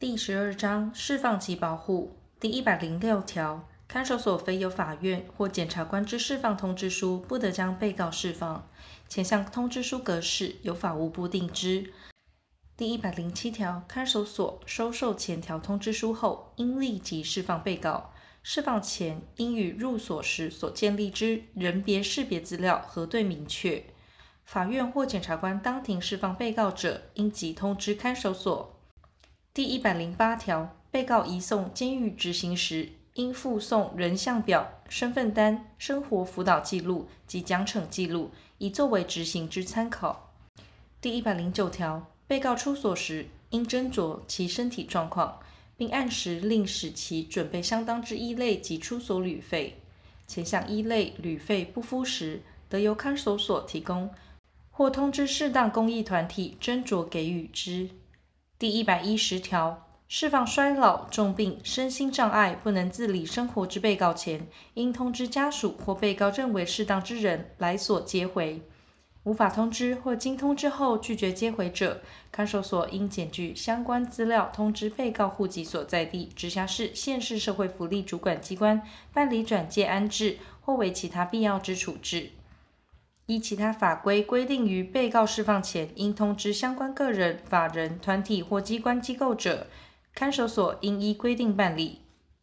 第十二章释放及保护第一百零六条，看守所非由法院或检察官之释放通知书，不得将被告释放。前项通知书格式由法务部定之。第一百零七条，看守所收受前条通知书后，应立即释放被告。释放前，应与入所时所建立之人别识别资料核对明确。法院或检察官当庭释放被告者，应即通知看守所。第一百零八条，被告移送监狱执行时，应附送人像表、身份单、生活辅导记录及奖惩记录，以作为执行之参考。第一百零九条，被告出所时，应斟酌其身体状况，并按时令使其准备相当之衣类及出所旅费。前项衣类、旅费不敷时，得由看守所提供，或通知适当公益团体斟酌给予之。第一百一十条，释放衰老、重病、身心障碍、不能自理生活之被告前，应通知家属或被告认为适当之人来所接回。无法通知或经通知后拒绝接回者，看守所应检具相关资料，通知被告户籍所在地直辖市、县市社会福利主管机关办理转介安置或为其他必要之处置。依其他法规规定，于被告释放前，应通知相关个人、法人、团体或机关机构者，看守所应依规定办理。